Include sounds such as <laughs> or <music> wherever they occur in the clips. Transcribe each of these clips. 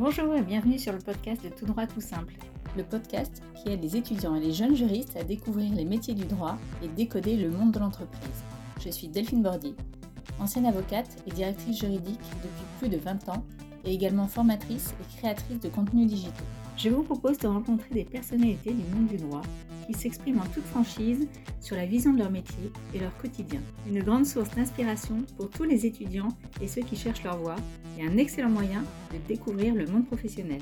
Bonjour et bienvenue sur le podcast de Tout droit tout simple. Le podcast qui aide les étudiants et les jeunes juristes à découvrir les métiers du droit et décoder le monde de l'entreprise. Je suis Delphine Bordy, ancienne avocate et directrice juridique depuis plus de 20 ans et également formatrice et créatrice de contenus digitaux. Je vous propose de rencontrer des personnalités du monde du droit qui s'expriment en toute franchise sur la vision de leur métier et leur quotidien. Une grande source d'inspiration pour tous les étudiants et ceux qui cherchent leur voie un excellent moyen de découvrir le monde professionnel.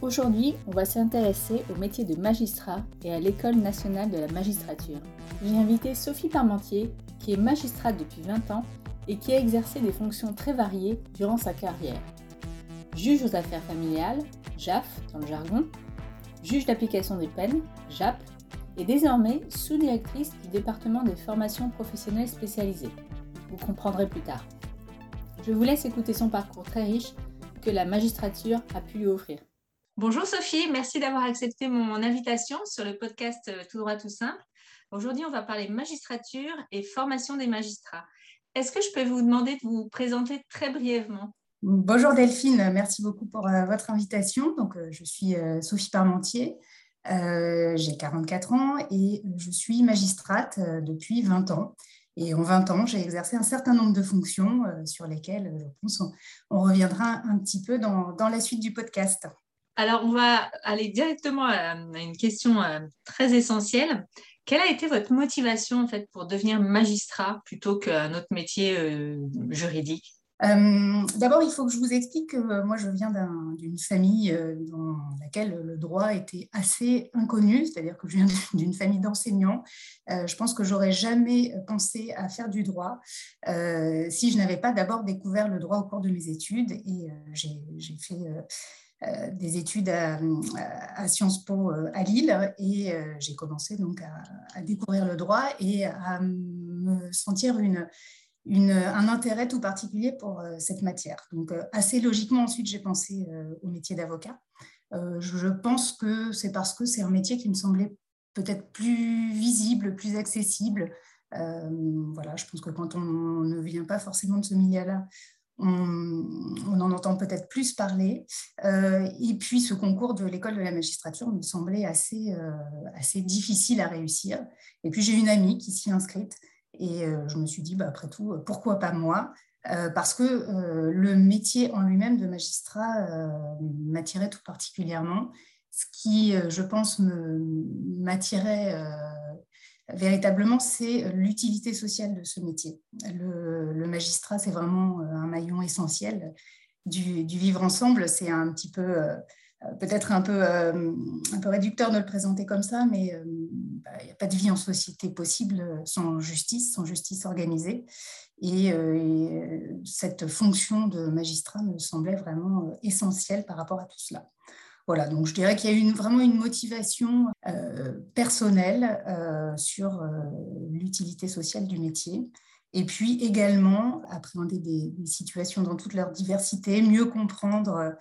Aujourd'hui, on va s'intéresser au métier de magistrat et à l'École nationale de la magistrature. J'ai invité Sophie Parmentier, qui est magistrate depuis 20 ans et qui a exercé des fonctions très variées durant sa carrière. Juge aux affaires familiales, JAF dans le jargon, juge d'application des peines, JAP, et désormais sous-directrice du département des formations professionnelles spécialisées. Vous comprendrez plus tard. Je vous laisse écouter son parcours très riche que la magistrature a pu lui offrir. Bonjour Sophie, merci d'avoir accepté mon invitation sur le podcast euh, Tout droit tout simple. Aujourd'hui, on va parler magistrature et formation des magistrats. Est-ce que je peux vous demander de vous présenter très brièvement? Bonjour Delphine, merci beaucoup pour euh, votre invitation. Donc, euh, je suis Sophie Parmentier, j'ai 44 ans et je suis magistrate depuis 20 ans. Et en 20 ans, j'ai exercé un certain nombre de fonctions sur lesquelles, je pense, on, reviendra un petit peu dans, la suite du podcast. Alors, on va aller directement à une question très essentielle. Quelle a été votre motivation en fait pour devenir magistrat plutôt qu'un autre métier juridique? Euh, d'abord, il faut que je vous explique que euh, moi, je viens d'une famille euh, dans laquelle le droit était assez inconnu, c'est-à-dire que je viens <laughs> d'une famille d'enseignants. je pense que j'aurais jamais pensé à faire du droit si je n'avais pas d'abord découvert le droit au cours de mes études. Et j'ai fait des études à, Sciences Po à Lille et j'ai commencé donc à, découvrir le droit et à me sentir une, un intérêt tout particulier pour euh, cette matière. Donc, euh, assez logiquement, ensuite, j'ai pensé euh, au métier d'avocat. je pense que c'est parce que c'est un métier qui me semblait peut-être plus visible, plus accessible. voilà, je pense que quand on ne vient pas forcément de ce milieu-là, on, en entend peut-être plus parler. et puis, ce concours de l'école de la magistrature me semblait assez, assez difficile à réussir. Et puis, j'ai une amie qui s'y est inscrite et euh, je me suis dit, bah, après tout, euh, pourquoi pas moi? Euh, parce que le métier en lui-même de magistrat m'attirait tout particulièrement. Ce qui, je pense, m'attirait véritablement, c'est l'utilité sociale de ce métier. Le, magistrat, c'est vraiment un maillon essentiel du, du vivre ensemble. C'est un petit peu peut-être un peu, un peu réducteur de le présenter comme ça, mais bah, n'y a pas de vie en société possible sans justice, sans justice organisée. Et, cette fonction de magistrat me semblait vraiment essentielle par rapport à tout cela. Voilà, donc je dirais qu'il y a eu vraiment une motivation personnelle sur l'utilité sociale du métier. Et puis également appréhender des, situations dans toute leur diversité, mieux comprendre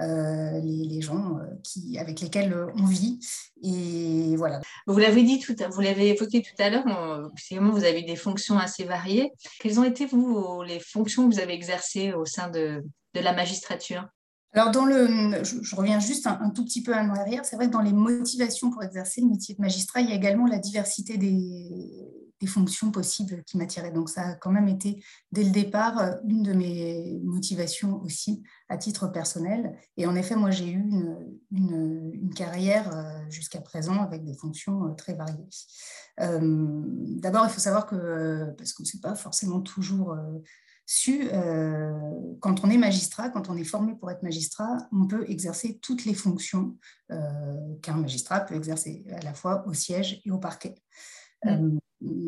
euh, les, gens euh, qui, avec lesquels on vit. Et voilà. Vous l'avez dit tout, vous l'avez évoqué tout à l'heure, vous avez des fonctions assez variées. Quelles ont été vous les fonctions que vous avez exercées au sein de, de la magistrature? Alors, dans le, je, reviens juste un, tout petit peu en arrière. C'est vrai que dans les motivations pour exercer le métier de magistrat, il y a également la diversité des, fonctions possibles qui m'attiraient. Donc ça a quand même été dès le départ euh, une de mes motivations aussi à titre personnel. Et en effet, moi j'ai eu une, carrière euh, jusqu'à présent avec des fonctions euh, très variées. D'abord, il faut savoir que, parce que ce n'est pas forcément toujours su, quand on est magistrat, quand on est formé pour être magistrat, on peut exercer toutes les fonctions qu'un magistrat peut exercer à la fois au siège et au parquet. Mmh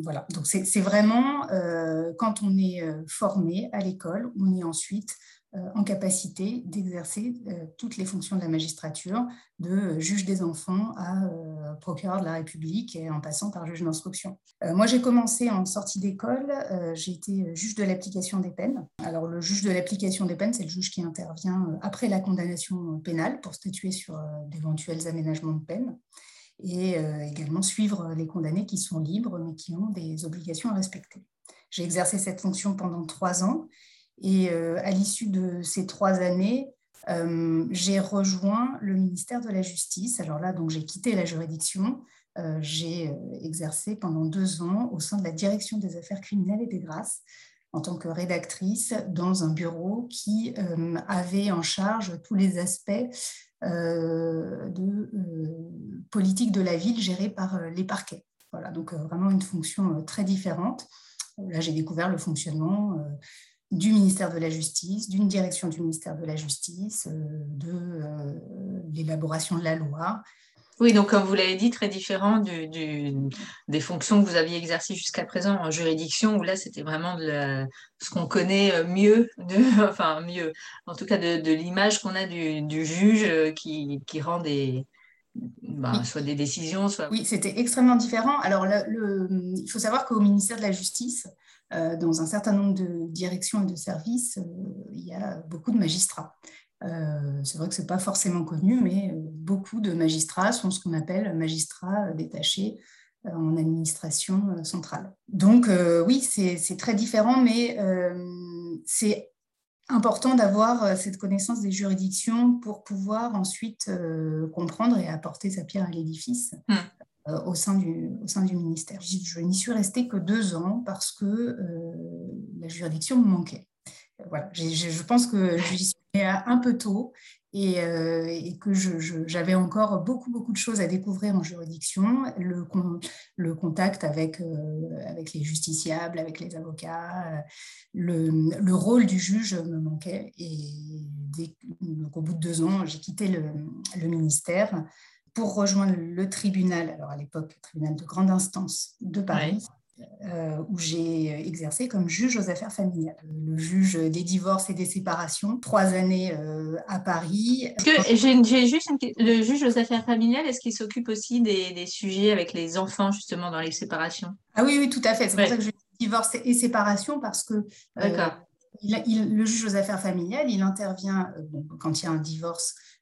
voilà, donc c'est vraiment euh, quand on est euh, formé à l'école, on est ensuite euh, en capacité d'exercer toutes les fonctions de la magistrature, de juge des enfants à procureur de la République et en passant par juge d'instruction. moi, j'ai commencé en sortie d'école, j'ai été juge de l'application des peines. Alors, le juge de l'application des peines, c'est le juge qui intervient après la condamnation pénale pour statuer sur d'éventuels aménagements de peine et euh, également suivre les condamnés qui sont libres mais qui ont des obligations à respecter. J'ai exercé cette fonction pendant trois ans et euh, à l'issue de ces trois années, j'ai rejoint le ministère de la Justice. Alors là, j'ai quitté la juridiction. j'ai exercé pendant deux ans au sein de la direction des affaires criminelles et des grâces en tant que rédactrice dans un bureau qui avait en charge tous les aspects de politique de la ville gérée par les parquets. Voilà, donc vraiment une fonction très différente. Là, j'ai découvert le fonctionnement du ministère de la Justice, d'une direction du ministère de la Justice, euh, de euh, l'élaboration de la loi. Oui, donc comme vous l'avez dit, très différent du, des fonctions que vous aviez exercées jusqu'à présent en juridiction, où là c'était vraiment de ce qu'on connaît euh, mieux, de, <laughs> enfin mieux, en tout cas de, l'image qu'on a du, juge qui, qui rend des, ben, soit des décisions, soit... Oui, c'était extrêmement différent. Alors, le, il faut savoir qu'au ministère de la Justice, dans un certain nombre de directions et de services, euh, il y a beaucoup de magistrats. Euh, c'est vrai que ce n'est pas forcément connu, mais beaucoup de magistrats sont ce qu'on appelle magistrats détachés en administration centrale. Donc oui, c'est très différent, mais c'est important d'avoir cette connaissance des juridictions pour pouvoir ensuite comprendre et apporter sa pierre à l'édifice. Mmh. Euh, au, sein du, au sein du ministère. Je, n'y suis restée que deux ans parce que euh, la juridiction me manquait. Euh, voilà, je pense que j'y suis un peu tôt et, et que j'avais encore beaucoup, beaucoup de choses à découvrir en juridiction. Le, le contact avec, avec les justiciables, avec les avocats, le, le, rôle du juge me manquait. Et donc, au bout de deux ans, j'ai quitté le, le ministère pour rejoindre le tribunal, alors à l'époque, le tribunal de grande instance de Paris, euh, où j'ai exercé comme juge aux affaires familiales, le juge des divorces et des séparations, trois années euh, à Paris. J'ai juste le juge aux affaires familiales, est-ce qu'il s'occupe aussi des, sujets avec les enfants justement dans les séparations? Ah oui, oui, tout à fait. C'est pour ça que je dis divorce et séparation parce que euh, il, le juge aux affaires familiales, il intervient quand il y a un divorce euh,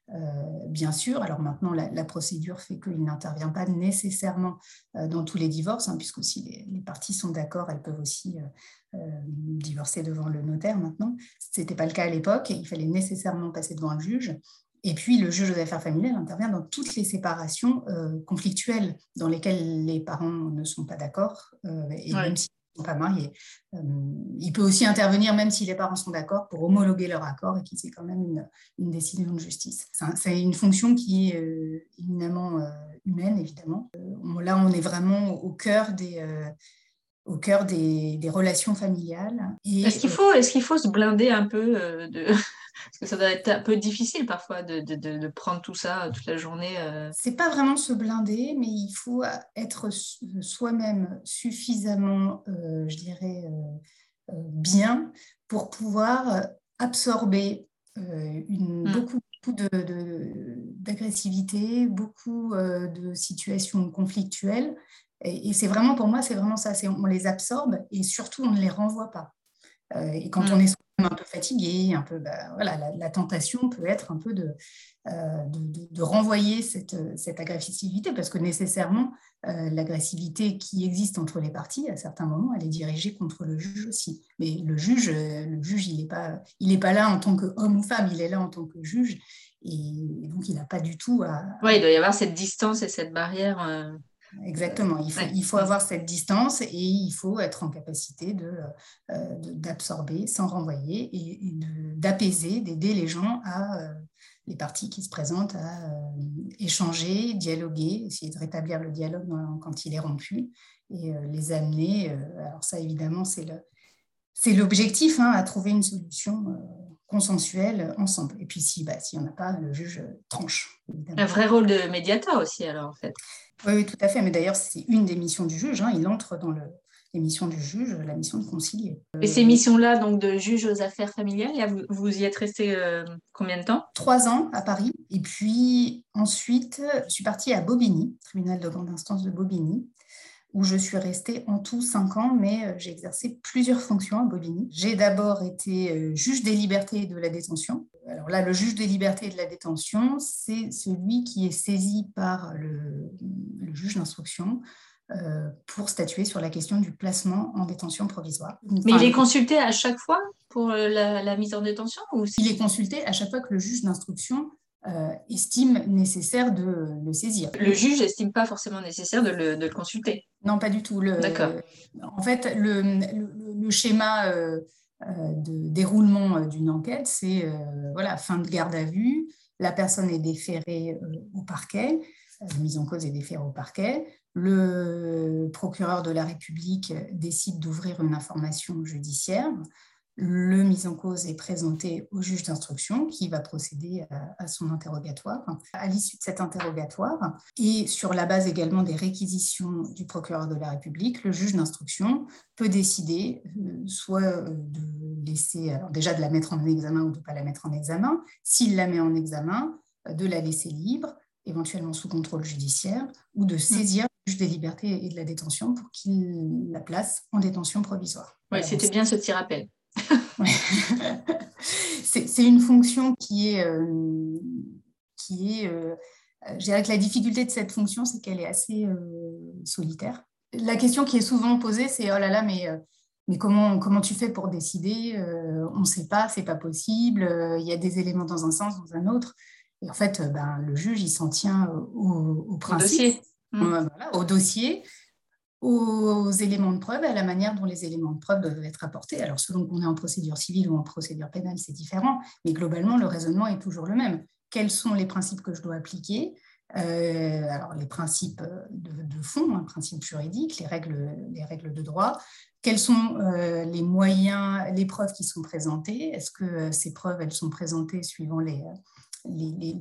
bien sûr. Alors maintenant, la, procédure fait qu'il n'intervient pas nécessairement euh, dans tous les divorces, hein, puisque si les, parties sont d'accord, elles peuvent aussi euh, divorcer devant le notaire maintenant. Ce n'était pas le cas à l'époque, il fallait nécessairement passer devant un juge. Et puis, le juge aux affaires familiales intervient dans toutes les séparations conflictuelles dans lesquelles les parents ne sont pas d'accord, et même si pas mariés. Euh, il peut aussi intervenir, même si les parents sont d'accord, pour homologuer leur accord et qui c'est quand même une, décision de justice. C'est une fonction qui est euh, éminemment euh, humaine, évidemment. là, on est vraiment au cœur des au cœur des, relations familiales. Est-ce qu'il faut, est qu'il faut se blinder un peu de, parce que ça doit être un peu difficile parfois de, de, de prendre tout ça toute la journée. Euh. C'est pas vraiment se blinder, mais il faut être soi-même suffisamment, euh, je dirais, euh, bien pour pouvoir absorber une, mmh. beaucoup, beaucoup d'agressivité, beaucoup de situations conflictuelles. Et, et c'est vraiment, pour moi, c'est vraiment ça. On les absorbe et surtout, on ne les renvoie pas. et quand mmh. on est un peu fatigué, un peu, bah, voilà, la, tentation peut être un peu de, euh, de, renvoyer cette, cette, agressivité, parce que nécessairement, euh, l'agressivité qui existe entre les parties, à certains moments, elle est dirigée contre le juge aussi. Mais le juge, le juge il n'est pas, pas là en tant qu'homme ou femme, il est là en tant que juge, et donc il n'a pas du tout à... Oui, il doit y avoir cette distance et cette barrière. Euh, Exactement, il faut, il faut avoir cette distance et il faut être en capacité euh, d'absorber sans renvoyer et, d'apaiser, d'aider les gens à, euh, les parties qui se présentent à euh, échanger, dialoguer, essayer de rétablir le dialogue quand il est rompu et les amener, alors ça évidemment c'est l'objectif, hein, à trouver une solution consensuelle ensemble. Et puis si, bah, s'il n'y en a pas, le juge tranche. Un vrai rôle de médiateur aussi alors en fait. Oui, tout à fait. Mais d'ailleurs, c'est une des missions du juge. Hein. Il entre dans le, les missions du juge, la mission de concilier. Et ces missions-là, donc de juge aux affaires familiales, vous, y êtes resté euh, combien de temps? Trois ans à Paris. Et puis ensuite, je suis partie à Bobigny, tribunal de grande instance de Bobigny, où je suis restée en tout cinq ans, mais euh, j'ai exercé plusieurs fonctions à Bobigny. J'ai d'abord été euh, juge des libertés et de la détention. Alors là, le juge des libertés et de la détention, c'est celui qui est saisi par le, juge d'instruction pour statuer sur la question du placement en détention provisoire. Mais il est consulté à chaque fois pour la, mise en détention ou Il est consulté à chaque fois que le juge d'instruction euh, estime nécessaire de le saisir. Le juge n'estime pas forcément nécessaire de le, consulter Non, pas du tout. D'accord. En fait, le, schéma euh, euh, de déroulement d'une enquête, c'est voilà, fin de garde à vue, la personne est déférée au parquet, la mise en cause est déférée au parquet, le procureur de la République décide d'ouvrir une information judiciaire, le mis en cause est présenté au juge d'instruction qui va procéder à, son interrogatoire. À l'issue de cet interrogatoire et sur la base également des réquisitions du procureur de la République, le juge d'instruction peut décider euh, soit euh, de laisser, alors déjà de la mettre en examen ou de ne pas la mettre en examen, s'il la met en examen, euh, de la laisser libre, éventuellement sous contrôle judiciaire, ou de saisir le juge des libertés et de la détention pour qu'il la place en détention provisoire. Oui, c'était bien ce petit rappel. <laughs> c'est une fonction qui est, euh, qui est euh, je dirais que la difficulté de cette fonction, c'est qu'elle est assez euh, solitaire. La question qui est souvent posée, c'est oh là là, mais, mais comment, comment tu fais pour décider On ne sait pas, c'est pas possible, il y a des éléments dans un sens, dans un autre. Et en fait, ben, le juge, il s'en tient au, au principe, au dossier. au dossier aux éléments de preuve à la manière dont les éléments de preuve doivent être apportés. Alors, selon qu'on est en procédure civile ou en procédure pénale, c'est différent, mais globalement, le raisonnement est toujours le même. Quels sont les principes que je dois appliquer? Euh, Alors, les principes de, fond, un principe juridique, les règles, les règles de droit. Quels sont euh, les moyens, les preuves qui sont présentées? Est-ce que euh, ces preuves, elles sont présentées suivant les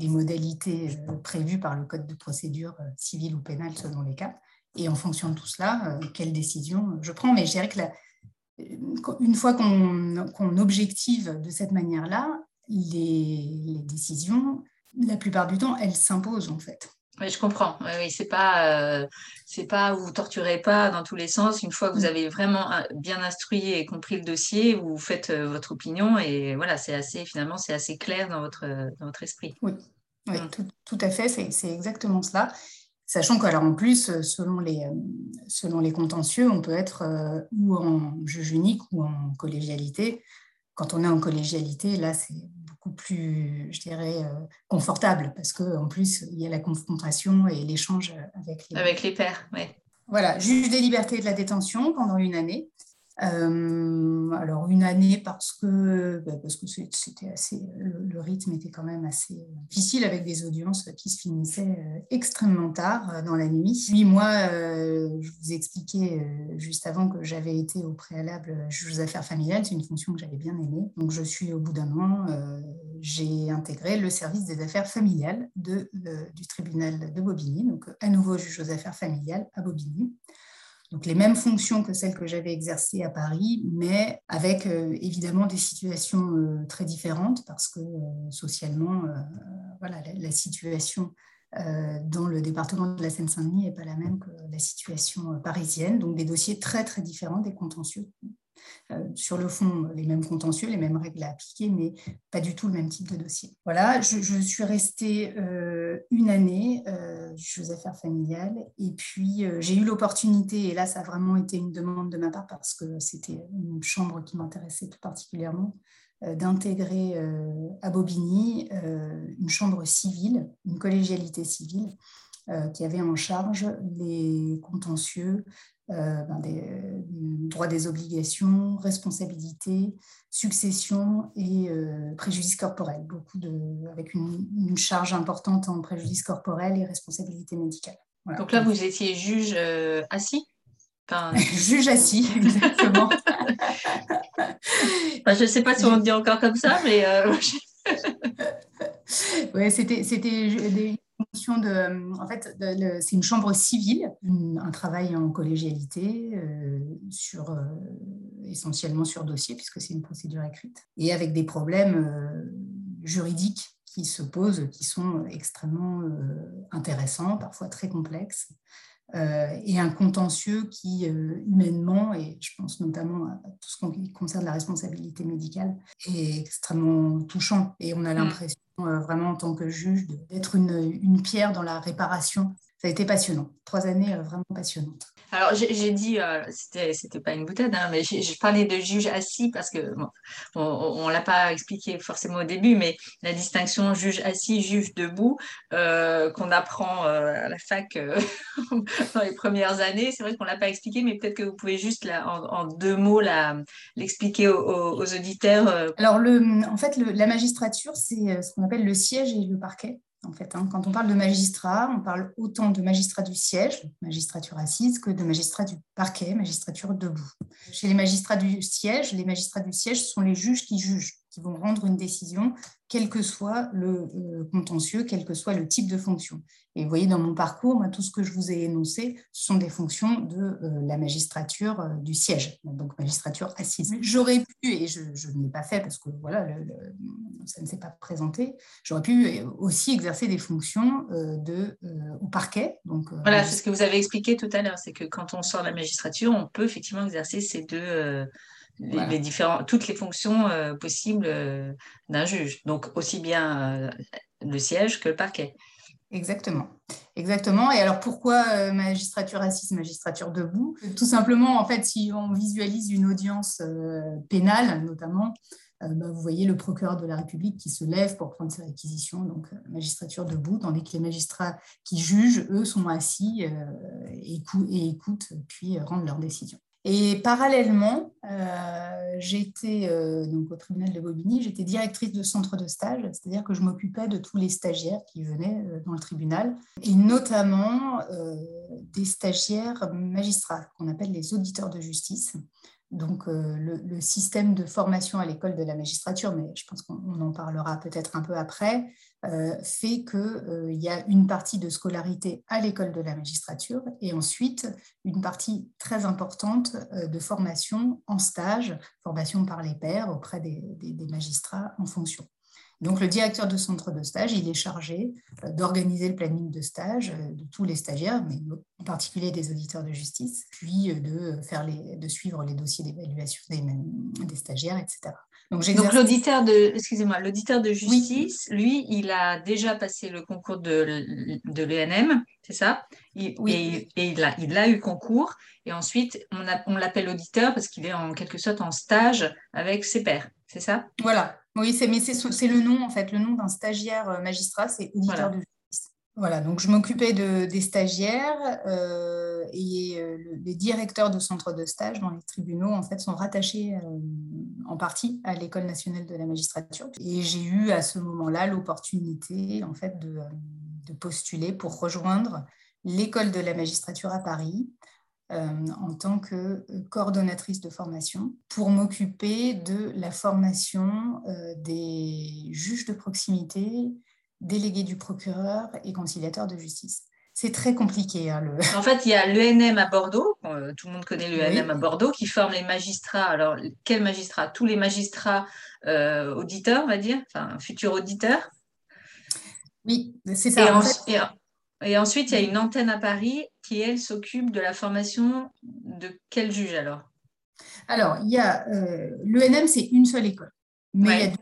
modalités prévues par le Code de procédure civile ou pénale selon les cas? Et en fonction de tout cela, euh, quelle décision je prends. Mais je dirais que une fois qu'on objective de cette manière-là, les, décisions, la plupart du temps, elles s'imposent en fait. Oui, je comprends. Oui, oui c'est pas, euh, c'est pas vous torturez pas dans tous les sens. Une fois que vous mm. avez vraiment euh, bien instruit et compris le dossier, vous faites votre opinion et voilà, c'est assez finalement c'est assez clair dans votre dans votre esprit. Oui, oui mm. tout, tout, à fait. C'est exactement cela. Sachant qu'en plus, euh, selon les, euh, selon les contentieux, on peut être euh, ou en juge unique ou en collégialité. Quand on est en collégialité, là, c'est beaucoup plus, je dirais, confortable parce qu'en plus, il y a la confrontation et l'échange avec les... Avec les pairs, oui. Voilà, juge des libertés et de la détention pendant une année. Euh, alors une année parce que bah, parce que c'était assez le, rythme était quand même assez difficile avec des audiences qui se finissaient euh, extrêmement tard euh, dans la nuit. Puis moi, je vous expliquais juste avant que j'avais été au préalable juge aux affaires familiales, c'est une fonction que j'avais bien aimée. Donc je suis au bout d'un an, j'ai intégré le service des affaires familiales de, du tribunal de Bobigny, donc à nouveau juge aux affaires familiales à Bobigny. Donc les mêmes fonctions que celles que j'avais exercées à Paris, mais avec euh, évidemment des situations euh, très différentes parce que euh, socialement, voilà, la, situation dans le département de la Seine-Saint-Denis n'est pas la même que la situation parisienne. Donc des dossiers très très différents, des contentieux sur le fond, les mêmes contentieux, les mêmes règles à appliquer, mais pas du tout le même type de dossier. Voilà, je, suis restée euh, une année euh, aux affaires familiales, et puis euh, j'ai eu l'opportunité, et là ça a vraiment été une demande de ma part parce que c'était une chambre qui m'intéressait tout particulièrement, d'intégrer à Bobigny une chambre civile, une collégialité civile, qui avait en charge les contentieux euh, ben des, euh, droits des obligations, responsabilité, succession et euh, préjudice corporel, beaucoup de, avec une, charge importante en préjudice corporel et responsabilité médicale. Donc là, vous étiez juge assis? <laughs> Juge assis, <laughs> exactement. je ne sais pas si on dit encore comme ça, mais... <laughs> oui, c'était des en fait, c'est une chambre civile, un travail en collégialité euh, sur, euh, essentiellement sur dossier puisque c'est une procédure écrite et avec des problèmes euh, juridiques qui se posent, qui sont extrêmement intéressants, parfois très complexes. Et un contentieux qui, humainement, et je pense notamment à tout ce qui concerne la responsabilité médicale, est extrêmement touchant. Et on a mm. l'impression euh, vraiment en tant que juge, d'être une, une, pierre dans la réparation ça a été passionnant. Trois années vraiment passionnantes. Alors, j'ai dit, euh, c'était, c'était pas une boutade, hein, mais je parlais de juge assis parce que on, ne l'a pas expliqué forcément au début, mais la distinction juge assis, juge debout, euh, qu'on apprend euh, à la fac <laughs> dans les premières années, c'est vrai qu'on l'a pas expliqué, mais peut-être que vous pouvez juste en, deux mots l'expliquer aux, auditeurs. Alors, le, en fait, la magistrature, c'est ce qu'on appelle le siège et le parquet en fait. Hein. Quand on parle de magistrat, on parle autant de magistrat du siège, magistrature assise, que de magistrat du parquet, magistrature debout. Chez les magistrats du siège, les magistrats du siège sont les juges qui jugent qui vont rendre une décision, quel que soit le euh, contentieux, quel que soit le type de fonction. Et vous voyez, dans mon parcours, tout ce que je vous ai énoncé, ce sont des fonctions de euh, la magistrature euh, du siège, donc magistrature assise. J'aurais pu, et je, ne l'ai pas fait parce que voilà, ça ne s'est pas présenté, j'aurais pu aussi exercer des fonctions de, au parquet. Donc, voilà, c'est ce que vous avez expliqué tout à l'heure, c'est que quand on sort de la magistrature, on peut effectivement exercer ces deux les, différents, toutes les fonctions euh, possibles euh, d'un juge. Donc aussi bien euh, le siège que le parquet. Exactement. Exactement. Et alors pourquoi magistrature assise, magistrature debout? Tout simplement, en fait, si on visualise une audience pénale, notamment, bah, vous voyez le procureur de la République qui se lève pour prendre ses réquisitions, donc magistrature debout, tandis que les magistrats qui jugent, eux, sont assis et, et écoutent, puis rendent leurs décisions. Et parallèlement, euh, j'étais euh, au tribunal de Bobigny, j'étais directrice de centre de stage, c'est-à-dire que je m'occupais de tous les stagiaires qui venaient euh, dans le tribunal, et notamment des stagiaires magistrats qu'on appelle les auditeurs de justice. Donc le, système de formation à l'école de la magistrature, mais je pense qu'on en parlera peut-être un peu après, euh, fait qu'il euh, y a une partie de scolarité à l'école de la magistrature et ensuite une partie très importante euh, de formation en stage, formation par les pairs auprès des, magistrats en fonction. Donc le directeur de centre de stage, il est chargé d'organiser le planning de stage de tous les stagiaires, mais en particulier des auditeurs de justice, puis de, faire les, de suivre les dossiers d'évaluation des, des stagiaires, etc. Donc, l'auditeur de, excusez-moi, l'auditeur de justice, lui, il a déjà passé le concours de, de l'ENM, c'est ça? Oui. Et, il, a, il a eu concours. Et ensuite, on, on l'appelle auditeur parce qu'il est en quelque sorte en stage avec ses pairs, c'est ça? Voilà. Oui, c'est, mais c'est, le nom, en fait, le nom d'un stagiaire euh, magistrat, c'est auditeur de justice. Voilà, donc je m'occupais de, des stagiaires euh, et euh, les directeurs de centres de stage dans les tribunaux en fait sont rattachés euh, en partie à l'école nationale de la magistrature. Et j'ai eu à ce moment-là l'opportunité en fait de, postuler pour rejoindre l'école de la magistrature à Paris en tant que coordonnatrice de formation pour m'occuper de la formation des juges de proximité délégué du procureur et conciliateur de justice. C'est très compliqué. Hein, en fait, il y a l'ENM à Bordeaux, euh, tout le monde connaît l'ENM à Bordeaux, qui forme les magistrats. Alors, quels magistrats? Tous les magistrats euh, auditeurs, on va dire, enfin, futurs auditeurs? Oui, c'est ça. Et, ensuite, il y a une antenne à Paris qui, elle, s'occupe de la formation de quel juge alors? Alors, il y a euh, l'ENM, c'est une seule école. Mais il y a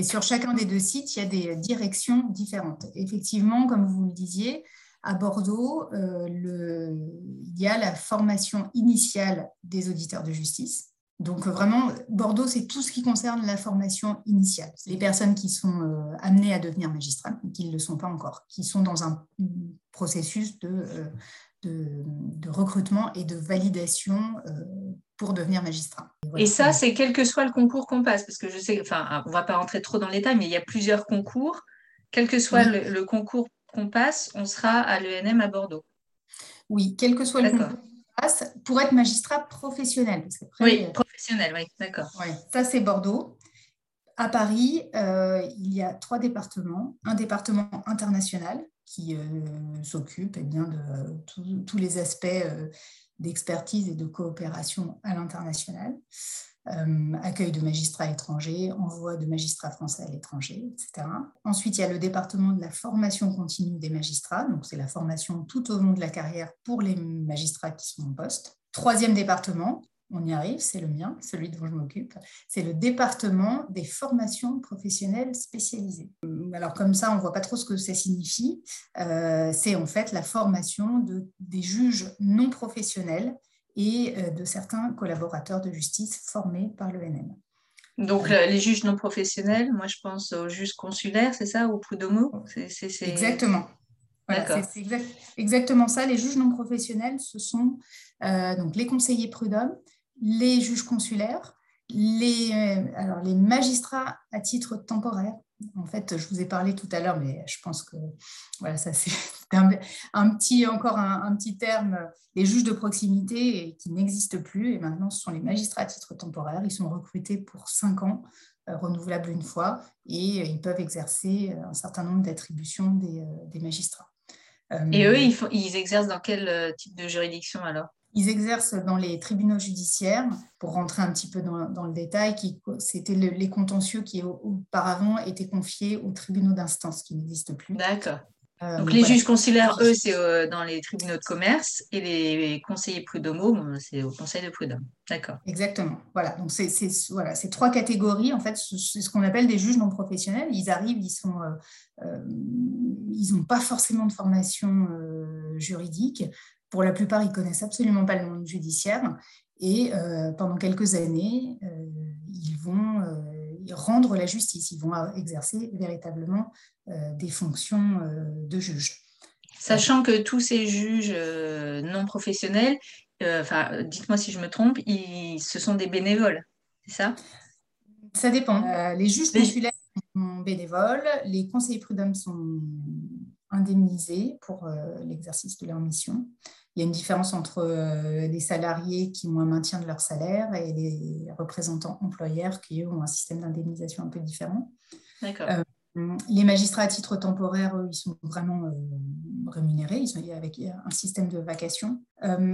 et sur chacun des deux sites, il y a des directions différentes. Effectivement, comme vous le disiez, à Bordeaux, euh, il y a la formation initiale des auditeurs de justice. Donc vraiment, Bordeaux, c'est tout ce qui concerne la formation initiale. Les personnes qui sont euh, amenées à devenir magistrats, qui ne le sont pas encore, qui sont dans un processus de, euh, de, recrutement et de validation euh, pour devenir magistrat. Et, ça, c'est quel que soit le concours qu'on passe, parce que je sais, enfin, on va pas rentrer trop dans les détails, mais il y a plusieurs concours. Quel que soit le, concours qu'on passe, on sera à l'ENM à Bordeaux. Oui, quel que soit le concours qu'on passe, pour être magistrat professionnel. oui, euh, professionnel, oui, d'accord. ça, c'est Bordeaux. À Paris, euh, il y a trois départements. Un département international qui euh, s'occupe eh bien, de euh, tous les aspects euh, d'expertise et de coopération à l'international, accueil de magistrats étrangers, envoi de magistrats français à l'étranger, etc. Ensuite, il y a le département de la formation continue des magistrats, donc c'est la formation tout au long de la carrière pour les magistrats qui sont en poste. Troisième département, on y arrive, c'est le mien, celui dont je m'occupe, c'est le département des formations professionnelles spécialisées. Alors comme ça, on ne voit pas trop ce que ça signifie. Euh, c'est en fait la formation de, des juges non professionnels et euh, de certains collaborateurs de justice formés par l'ENM. Donc les juges non professionnels, moi je pense aux juges consulaires, c'est ça, ou prud'homo Exactement. c'est exactement ça. Les juges non professionnels, ce sont euh, donc les conseillers prud'hommes, les juges consulaires, les, euh, les magistrats à titre temporaire. En fait, je vous ai parlé tout à l'heure, mais je pense que voilà, ça c'est <laughs> un, petit, encore un, petit terme, les juges de proximité qui n'existent plus. Et maintenant, ce sont les magistrats à titre temporaire. Ils sont recrutés pour cinq ans, euh, renouvelables une fois, et ils peuvent exercer un certain nombre d'attributions des, magistrats. Et eux, ils exercent dans quel type de juridiction alors? Ils exercent dans les tribunaux judiciaires, pour rentrer un petit peu dans, le détail, c'était les contentieux qui auparavant étaient confiés aux tribunaux d'instance, qui n'existent plus. D'accord. Euh, donc, les juges consulaires, eux, c'est euh, dans les tribunaux de commerce et les conseillers prud'homaux, c'est au conseil de prud'homme. D'accord. Exactement. Voilà. Donc c'est voilà, ces trois catégories, en fait, c'est ce qu'on appelle des juges non professionnels. Ils arrivent, ils sont, euh, ils n'ont pas forcément de formation juridique. Pour la plupart, ils connaissent absolument pas le monde judiciaire et euh, pendant quelques années, euh, ils vont euh, rendre la justice, ils vont exercer véritablement des fonctions de juge. Sachant que tous ces juges non professionnels, enfin, dites-moi si je me trompe, ils, ce sont des bénévoles, c'est ça? Ça dépend. les juges consulaires sont bénévoles, les conseillers prud'hommes sont indemnisés pour l'exercice de leur mission. Il y a une différence entre euh, les salariés qui ont un maintien de leur salaire et les représentants employeurs qui, eux, ont un système d'indemnisation un peu différent. Euh, les magistrats à titre temporaire, eux, ils sont vraiment euh, rémunérés, ils sont avec un système de vacation.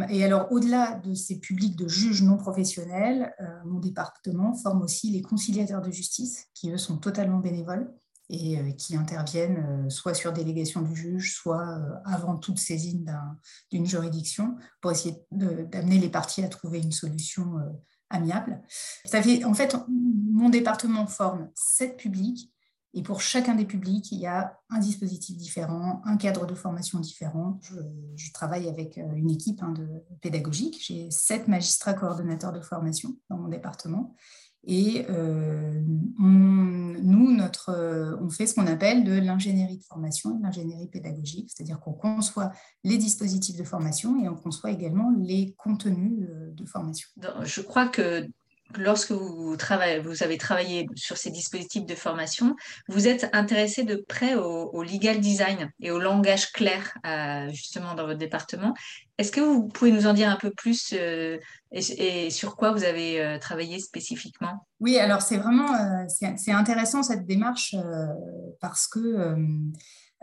et alors, au-delà de ces publics de juges non professionnels, mon département forme aussi les conciliateurs de justice, qui, eux, sont totalement bénévoles et euh, qui interviennent euh, soit sur délégation du juge, soit euh, avant toute saisine d'une juridiction, pour essayer d'amener les parties à trouver une solution amiable. Ça fait, en fait, mon département forme sept publics, et pour chacun des publics, il y a un dispositif différent, un cadre de formation différent. Je, travaille avec une équipe hein, pédagogique. J'ai sept magistrats coordonnateurs de formation dans mon département. Et euh, nous, notre, euh, on fait ce qu'on appelle de l'ingénierie de formation, de l'ingénierie pédagogique, c'est-à-dire qu'on conçoit les dispositifs de formation et on conçoit également les contenus euh, de formation. Je crois que lorsque vous, travaillez, vous avez travaillé sur ces dispositifs de formation, vous êtes intéressé de près au, legal design et au langage clair euh, justement dans votre département. Est-ce que vous pouvez nous en dire un peu plus euh, et, sur quoi vous avez euh, travaillé spécifiquement? Oui, alors c'est vraiment c'est intéressant cette démarche parce que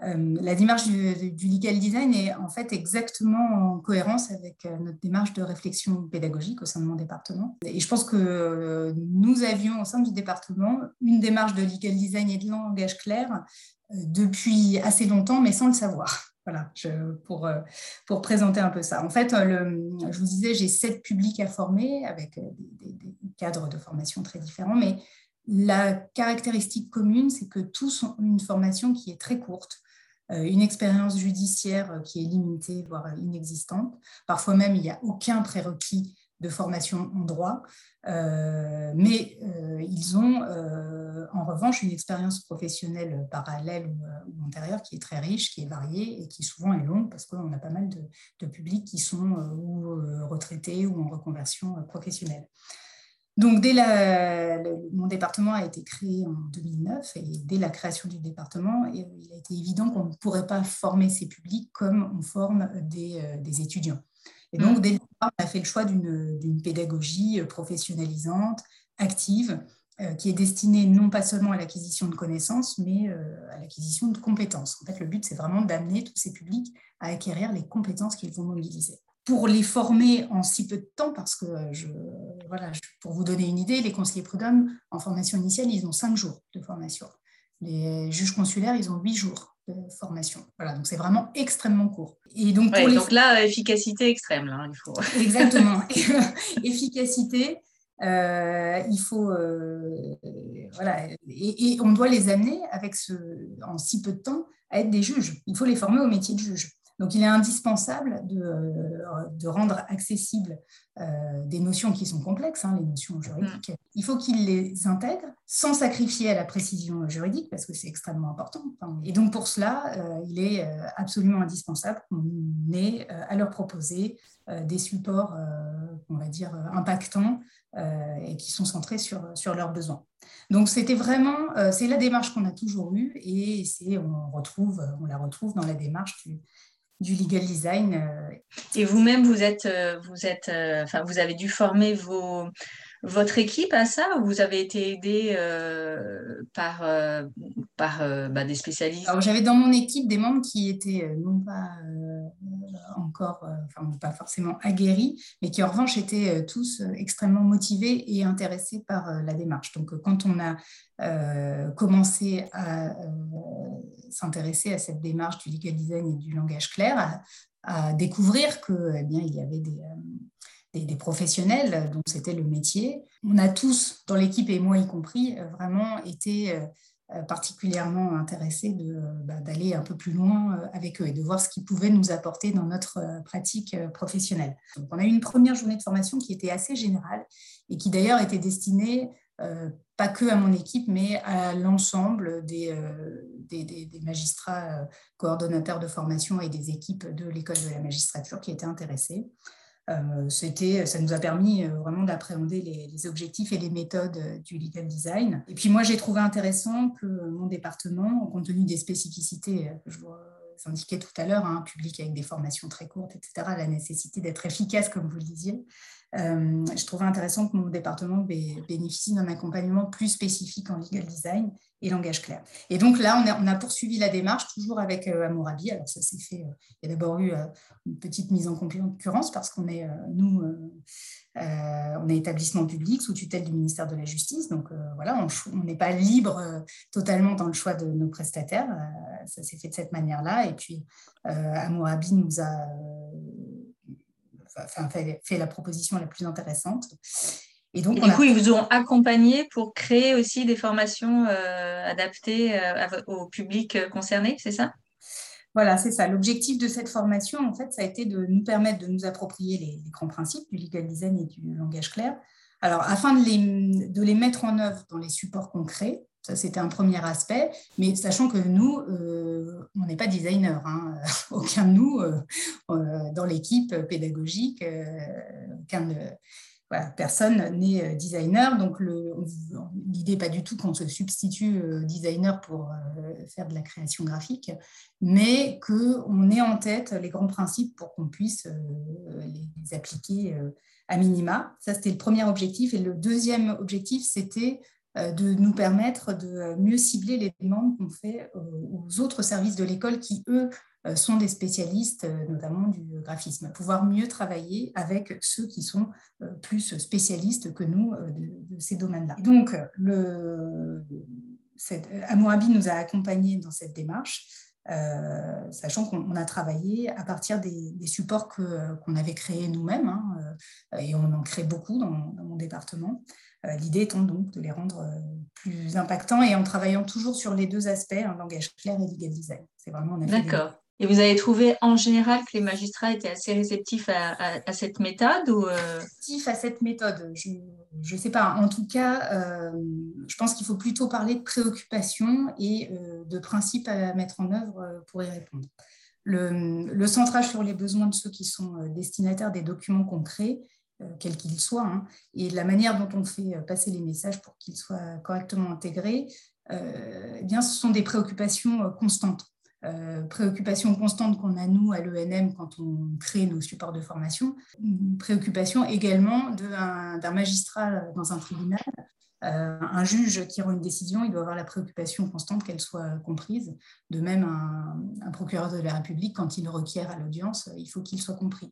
la démarche du, legal design est en fait exactement en cohérence avec euh, notre démarche de réflexion pédagogique au sein de mon département. Et je pense que euh, nous avions au sein du département une démarche de legal design et de langage clair depuis assez longtemps, mais sans le savoir. <laughs> Voilà, pour, pour présenter un peu ça. En fait, je vous disais, j'ai sept publics à former avec des, cadres de formation très différents, mais la caractéristique commune, c'est que tous ont une formation qui est très courte, euh, une expérience judiciaire euh, qui est limitée, voire inexistante. Parfois même, il n'y a aucun prérequis de formation en droit, euh, mais ils ont en revanche une expérience professionnelle parallèle ou, antérieure qui est très riche, qui est variée et qui souvent est longue parce qu'on a pas mal de, de publics qui sont ou retraités ou en reconversion professionnelle. Donc, dès la, mon département a été créé en 2009 et dès la création du département, il a été évident qu'on ne pourrait pas former ces publics comme on forme des, euh, des étudiants. Et donc, mmh. dès le départ, on a fait le choix d'une pédagogie professionnalisante, active, euh, qui est destinée non pas seulement à l'acquisition de connaissances, mais euh, à l'acquisition de compétences. En fait, le but, c'est vraiment d'amener tous ces publics à acquérir les compétences qu'ils vont mobiliser pour les former en si peu de temps, parce que je, voilà, pour vous donner une idée, les conseillers prud'hommes en formation initiale, ils ont cinq jours de formation. Les juges consulaires, ils ont huit jours de formation. Voilà, donc c'est vraiment extrêmement court. Et donc, donc là, efficacité extrême, là, il faut. <laughs> Exactement. <laughs> <laughs> efficacité. Euh, il faut voilà et, on doit les amener avec ce en si peu de temps à être des juges. Il faut les former au métier de juge. Donc, il est indispensable de, euh, rendre accessibles euh, des notions qui sont complexes, hein, les notions juridiques. Mm. Il faut qu'ils les intègrent sans sacrifier à la précision juridique, parce que c'est extrêmement important. Et donc, pour cela, euh, il est absolument indispensable qu'on ait à leur proposer des supports, on va dire, impactants et qui sont centrés sur, sur leurs besoins. Donc c'était vraiment, c'est la démarche qu'on a toujours eue et c'est, on retrouve, on la retrouve dans la démarche du, du legal design. Euh, Et vous-même, vous êtes, euh, vous êtes, euh, enfin, vous avez dû former vos, votre équipe à ça ou vous avez été aidé par, par bah, des spécialistes? J'avais dans mon équipe des membres qui étaient non pas encore, enfin pas forcément aguerris, mais qui en revanche étaient tous extrêmement motivés et intéressés par la démarche. Donc quand on a commencé à s'intéresser à cette démarche du legal design et du langage clair, à, découvrir qu'il eh y avait euh, des, professionnels dont c'était le métier. On a tous, dans l'équipe et moi y compris, euh, vraiment été euh, particulièrement intéressés bah, d'aller un peu plus loin avec eux et de voir ce qu'ils pouvaient nous apporter dans notre pratique professionnelle. Donc, on a eu une première journée de formation qui était assez générale et qui d'ailleurs était destinée euh, pas que à mon équipe, mais à l'ensemble des, euh, des, magistrats euh, coordonnateurs de formation et des équipes de l'école de la magistrature qui étaient intéressés. C'était, ça nous a permis vraiment d'appréhender les, objectifs et les méthodes du legal design. Et puis moi, j'ai trouvé intéressant que mon département, compte tenu des spécificités que je vous indiquais tout à l'heure, un hein, public avec des formations très courtes, etc., la nécessité d'être efficace, comme vous le disiez, euh, je trouvais intéressant que mon département bénéficie d'un accompagnement plus spécifique en legal design et langage clair. Et donc là, on a, poursuivi la démarche toujours avec euh, Amourabi. Alors ça s'est fait, euh, il y a d'abord eu une petite mise en concurrence parce qu'on est, nous, on est établissement public sous tutelle du ministère de la Justice. Donc voilà, on n'est pas libre totalement dans le choix de nos prestataires. ça s'est fait de cette manière-là. Et puis, Amourabi nous a enfin, fait, la proposition la plus intéressante. Et donc, du coup, ils vous ont accompagné pour créer aussi des formations euh, adaptées euh, au public euh, concerné, c'est ça? Voilà, c'est ça. L'objectif de cette formation, en fait, ça a été de nous permettre de nous approprier les, grands principes du legal design et du langage clair. Alors, afin de les, de les mettre en œuvre dans les supports concrets, ça, c'était un premier aspect. Mais sachant que nous, euh, on n'est pas designer. Hein. <laughs> Aucun de nous, euh, euh, dans l'équipe pédagogique, personne n'est designer. Donc, l'idée n'est pas du tout qu'on se substitue designer pour faire de la création graphique, mais qu'on ait en tête les grands principes pour qu'on puisse les appliquer à minima. Ça, c'était le premier objectif. Et le deuxième objectif, c'était de nous permettre de mieux cibler les demandes qu'on fait euh, aux autres services de l'école qui, eux, euh, sont des spécialistes, notamment du graphisme, pouvoir mieux travailler avec ceux qui sont plus spécialistes que nous de, ces domaines-là. Donc, le, nous a accompagnés dans cette démarche. Sachant qu'on a travaillé à partir des, supports qu'on avait créés nous-mêmes, hein, et on en crée beaucoup dans mon département, euh, l'idée étant donc de les rendre euh, plus impactants et en travaillant toujours sur les deux aspects, un langage clair et legal design. C'est vraiment D'accord. Et vous avez trouvé en général que les magistrats étaient assez réceptifs à, cette méthode ou euh? Réceptifs à cette méthode, je ne sais pas. En tout cas, je pense qu'il faut plutôt parler de préoccupations et de principes à mettre en œuvre pour y répondre. Le, centrage sur les besoins de ceux qui sont destinataires des documents concrets euh, quel qu'il soit, hein, et la manière dont on fait euh, passer les messages pour qu'ils soient correctement intégrés, euh, eh bien, ce sont des préoccupations constantes. Préoccupations constantes qu'on a, nous, à l'ENM, quand on crée nos supports de formation, préoccupation également d'un magistrat dans un tribunal. un juge qui rend une décision, il doit avoir la préoccupation constante qu'elle soit comprise. De même, un, procureur de la République, quand il requiert à l'audience, il faut qu'il soit compris.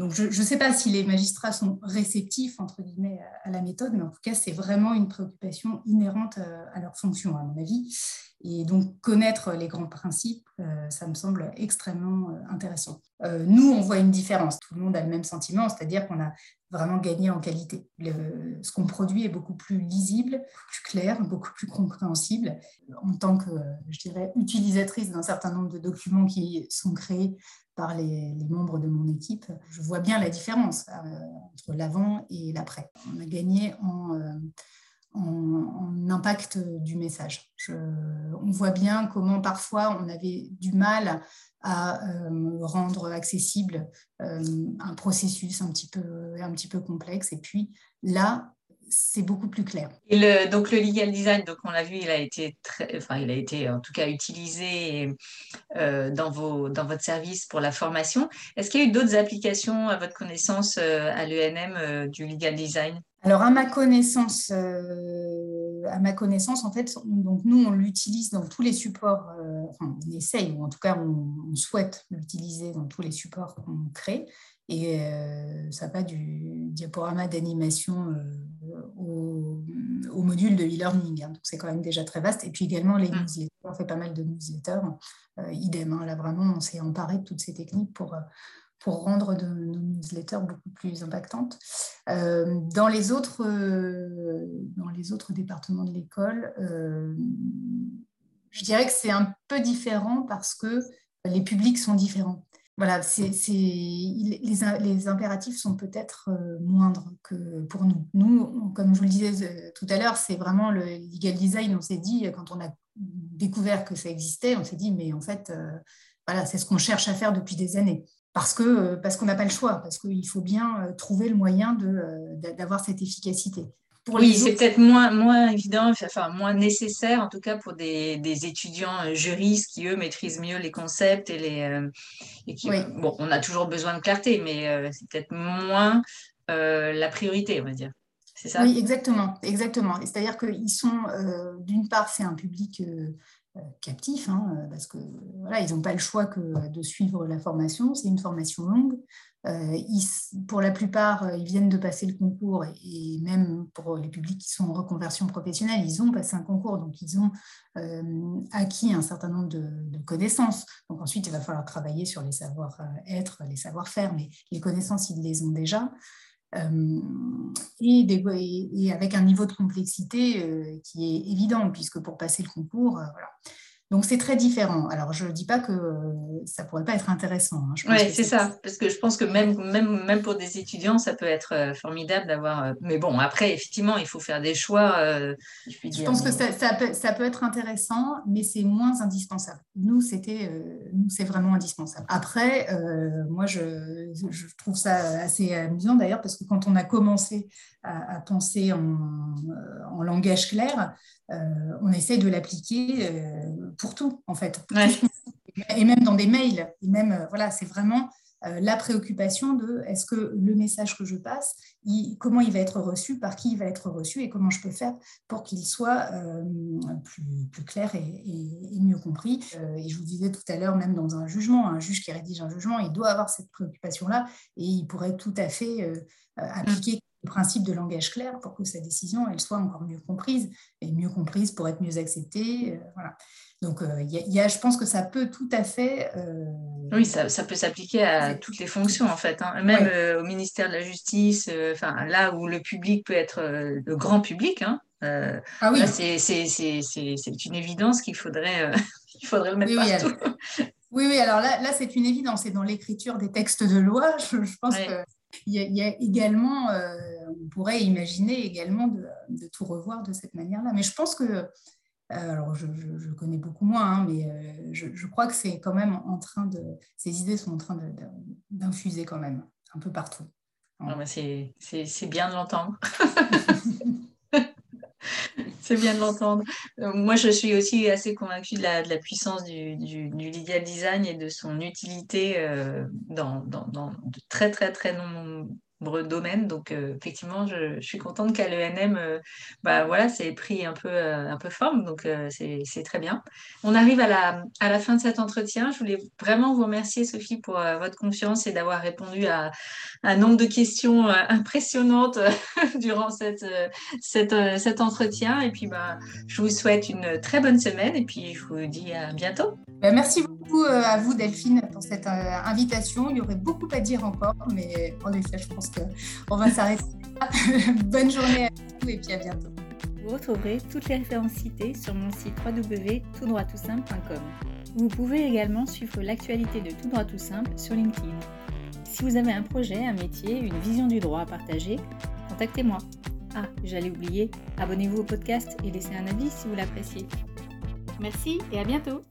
Donc, je ne sais pas si les magistrats sont réceptifs, entre guillemets, à, la méthode, mais en tout cas, c'est vraiment une préoccupation inhérente euh, à, leur fonction, à mon avis. Et donc, connaître les grands principes, euh, ça me semble extrêmement euh, intéressant. nous, on voit une différence. Tout le monde a le même sentiment, c'est-à-dire qu'on a vraiment gagné en qualité. ce qu'on produit est beaucoup plus lisible, plus clair, beaucoup plus compréhensible. En tant que, je dirais, utilisatrice d'un certain nombre de documents qui sont créés par les, membres de mon équipe, je vois bien la différence euh, entre l'avant et l'après. On a gagné en, euh, impact du message. on voit bien comment parfois on avait du mal à euh, rendre accessible un processus un petit, peu, un petit peu complexe. Et puis là, c'est beaucoup plus clair. Et le, donc le legal design, donc on l'a vu, il a été très, enfin il a été en tout cas utilisé euh, dans vos dans votre service pour la formation. Est-ce qu'il y a eu d'autres applications à votre connaissance euh, à l'ENM euh, du legal design? Alors à ma connaissance, à ma connaissance en fait, donc nous on l'utilise dans tous les supports. enfin on essaye ou en tout cas on, on souhaite l'utiliser dans tous les supports qu'on crée. Et ça va du diaporama d'animation module de e-learning. Hein. donc, c'est quand même déjà très vaste. Et puis également, les mmh. newsletters. On fait pas mal de newsletters. idem. Hein. là, vraiment, on s'est emparé de toutes ces techniques pour, pour rendre de, nos newsletters beaucoup plus impactantes. dans, les autres, dans les autres départements de l'école, je dirais que c'est un peu différent parce que les publics sont différents voilà, c'est, les, impératifs sont peut-être euh, moindres que pour nous. Nous, comme je vous le disais euh, tout à l'heure, c'est vraiment le legal design. On s'est dit, quand on a découvert que ça existait, on s'est dit, mais en fait, euh, voilà, c'est ce qu'on cherche à faire depuis des années. Parce, que, parce qu'on n'a pas le choix, parce qu'il faut bien trouver le moyen d'avoir cette efficacité oui, c'est peut-être moins, moins évident, enfin moins nécessaire, en tout cas pour des, des, étudiants euh, juristes qui, eux, maîtrisent mieux les concepts et les. Euh, et qui, Bon, on a toujours besoin de clarté, mais euh, c'est peut-être moins la priorité, on va dire. C'est ça? Oui, exactement. exactement. C'est-à-dire qu'ils sont, d'une part, c'est un public captif, hein, parce que voilà, ils n'ont pas le choix que de suivre la formation. C'est une formation longue. Euh, pour la plupart, euh, ils viennent de passer le concours et, même pour les publics qui sont en reconversion professionnelle, ils ont passé un concours, donc ils ont euh, acquis un certain nombre de, connaissances. Donc ensuite, il va falloir travailler sur les savoir-être, les savoir-faire, mais les connaissances, ils les ont déjà. Et, et, avec un niveau de complexité qui est évident, puisque pour passer le concours, voilà, donc c'est très différent. Alors je ne dis pas que ça ne pourrait pas être intéressant. Hein. Oui, c'est ça, parce que je pense que même, même, même pour des étudiants, ça peut être euh, formidable d'avoir... Euh, mais bon, après, effectivement, il faut faire des choix. Euh, je, pense que ça, ça, peut, ça, peut, être intéressant, mais c'est moins indispensable. Nous, c'était, nous, c'est vraiment indispensable. Après, moi, je, je, trouve ça assez amusant d'ailleurs, parce que quand on a commencé à, penser en, en langage clair, euh, on essaie de l'appliquer euh, pour tout, en fait. Et même dans des mails. Et même, euh, voilà, c'est vraiment la préoccupation de est-ce que le message que je passe, comment il va être reçu, par qui il va être reçu et comment je peux faire pour qu'il soit plus, clair et, mieux compris. et je vous disais tout à l'heure, même dans un jugement, un juge qui rédige un jugement, il doit avoir cette préoccupation-là et il pourrait tout à fait appliquer principe de langage clair pour que sa décision elle soit encore mieux comprise et mieux comprise pour être mieux acceptée. Euh, voilà. Donc, euh, y, a, je pense que ça peut tout à fait. Euh, oui, ça, ça peut s'appliquer à toutes les fonctions en fait, hein. même au ministère de la Justice, enfin là où le public peut être le grand public. Hein, ah oui. C'est une évidence qu'il faudrait, <laughs> il faudrait le mettre oui, partout. Oui, oui, alors là, là c'est une évidence. C'est dans l'écriture des textes de loi. <laughs> Je, pense que il y, a, également, euh, on pourrait imaginer également de, tout revoir de cette manière-là. Mais je pense que, euh, alors je, connais beaucoup moins, hein, mais euh, je, crois que c'est quand même en train de, ces idées sont en train d'infuser quand même un peu partout. C'est bien de l'entendre. <laughs> C'est bien de l'entendre. Euh, moi, je suis aussi assez convaincue de la, puissance du, du, legal design et de son utilité euh, dans, dans, de très, très, très domaines. Donc, effectivement, je, suis contente qu'à l'ENM, bah, voilà, c'est pris un peu, un peu forme. Donc, c'est très bien. On arrive à la, à la fin de cet entretien. Je voulais vraiment vous remercier, Sophie, pour votre confiance et d'avoir répondu à un nombre de questions impressionnantes <laughs> durant cette, cette, cet entretien. Et puis, bah, je vous souhaite une très bonne semaine et puis je vous dis à bientôt. Bah, merci beaucoup à vous, Delphine, pour cette invitation. Il y aurait beaucoup à dire encore, mais en effet, je pense qu'on va s'arrêter. <laughs> Bonne journée à vous et puis à bientôt. Vous retrouverez toutes les références citées sur mon site www.toutdroittoutsimple.com. Vous pouvez également suivre l'actualité de Tout droit tout simple sur LinkedIn. Si vous avez un projet, un métier, une vision du droit à partager, contactez-moi. Ah, j'allais oublier, abonnez-vous au podcast et laissez un avis si vous l'appréciez. Merci et à bientôt